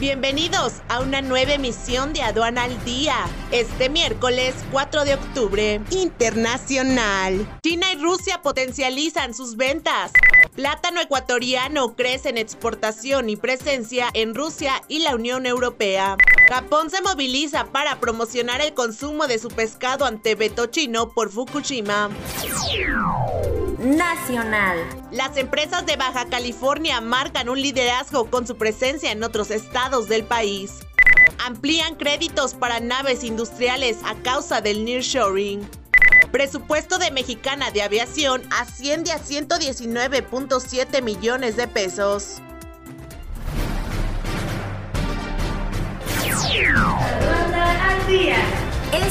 Bienvenidos a una nueva emisión de Aduana al Día. Este miércoles 4 de octubre, internacional. China y Rusia potencializan sus ventas. Plátano ecuatoriano crece en exportación y presencia en Rusia y la Unión Europea. Japón se moviliza para promocionar el consumo de su pescado ante veto chino por Fukushima. Nacional. Las empresas de Baja California marcan un liderazgo con su presencia en otros estados del país. Amplían créditos para naves industriales a causa del nearshoring. Presupuesto de Mexicana de Aviación asciende a 119.7 millones de pesos.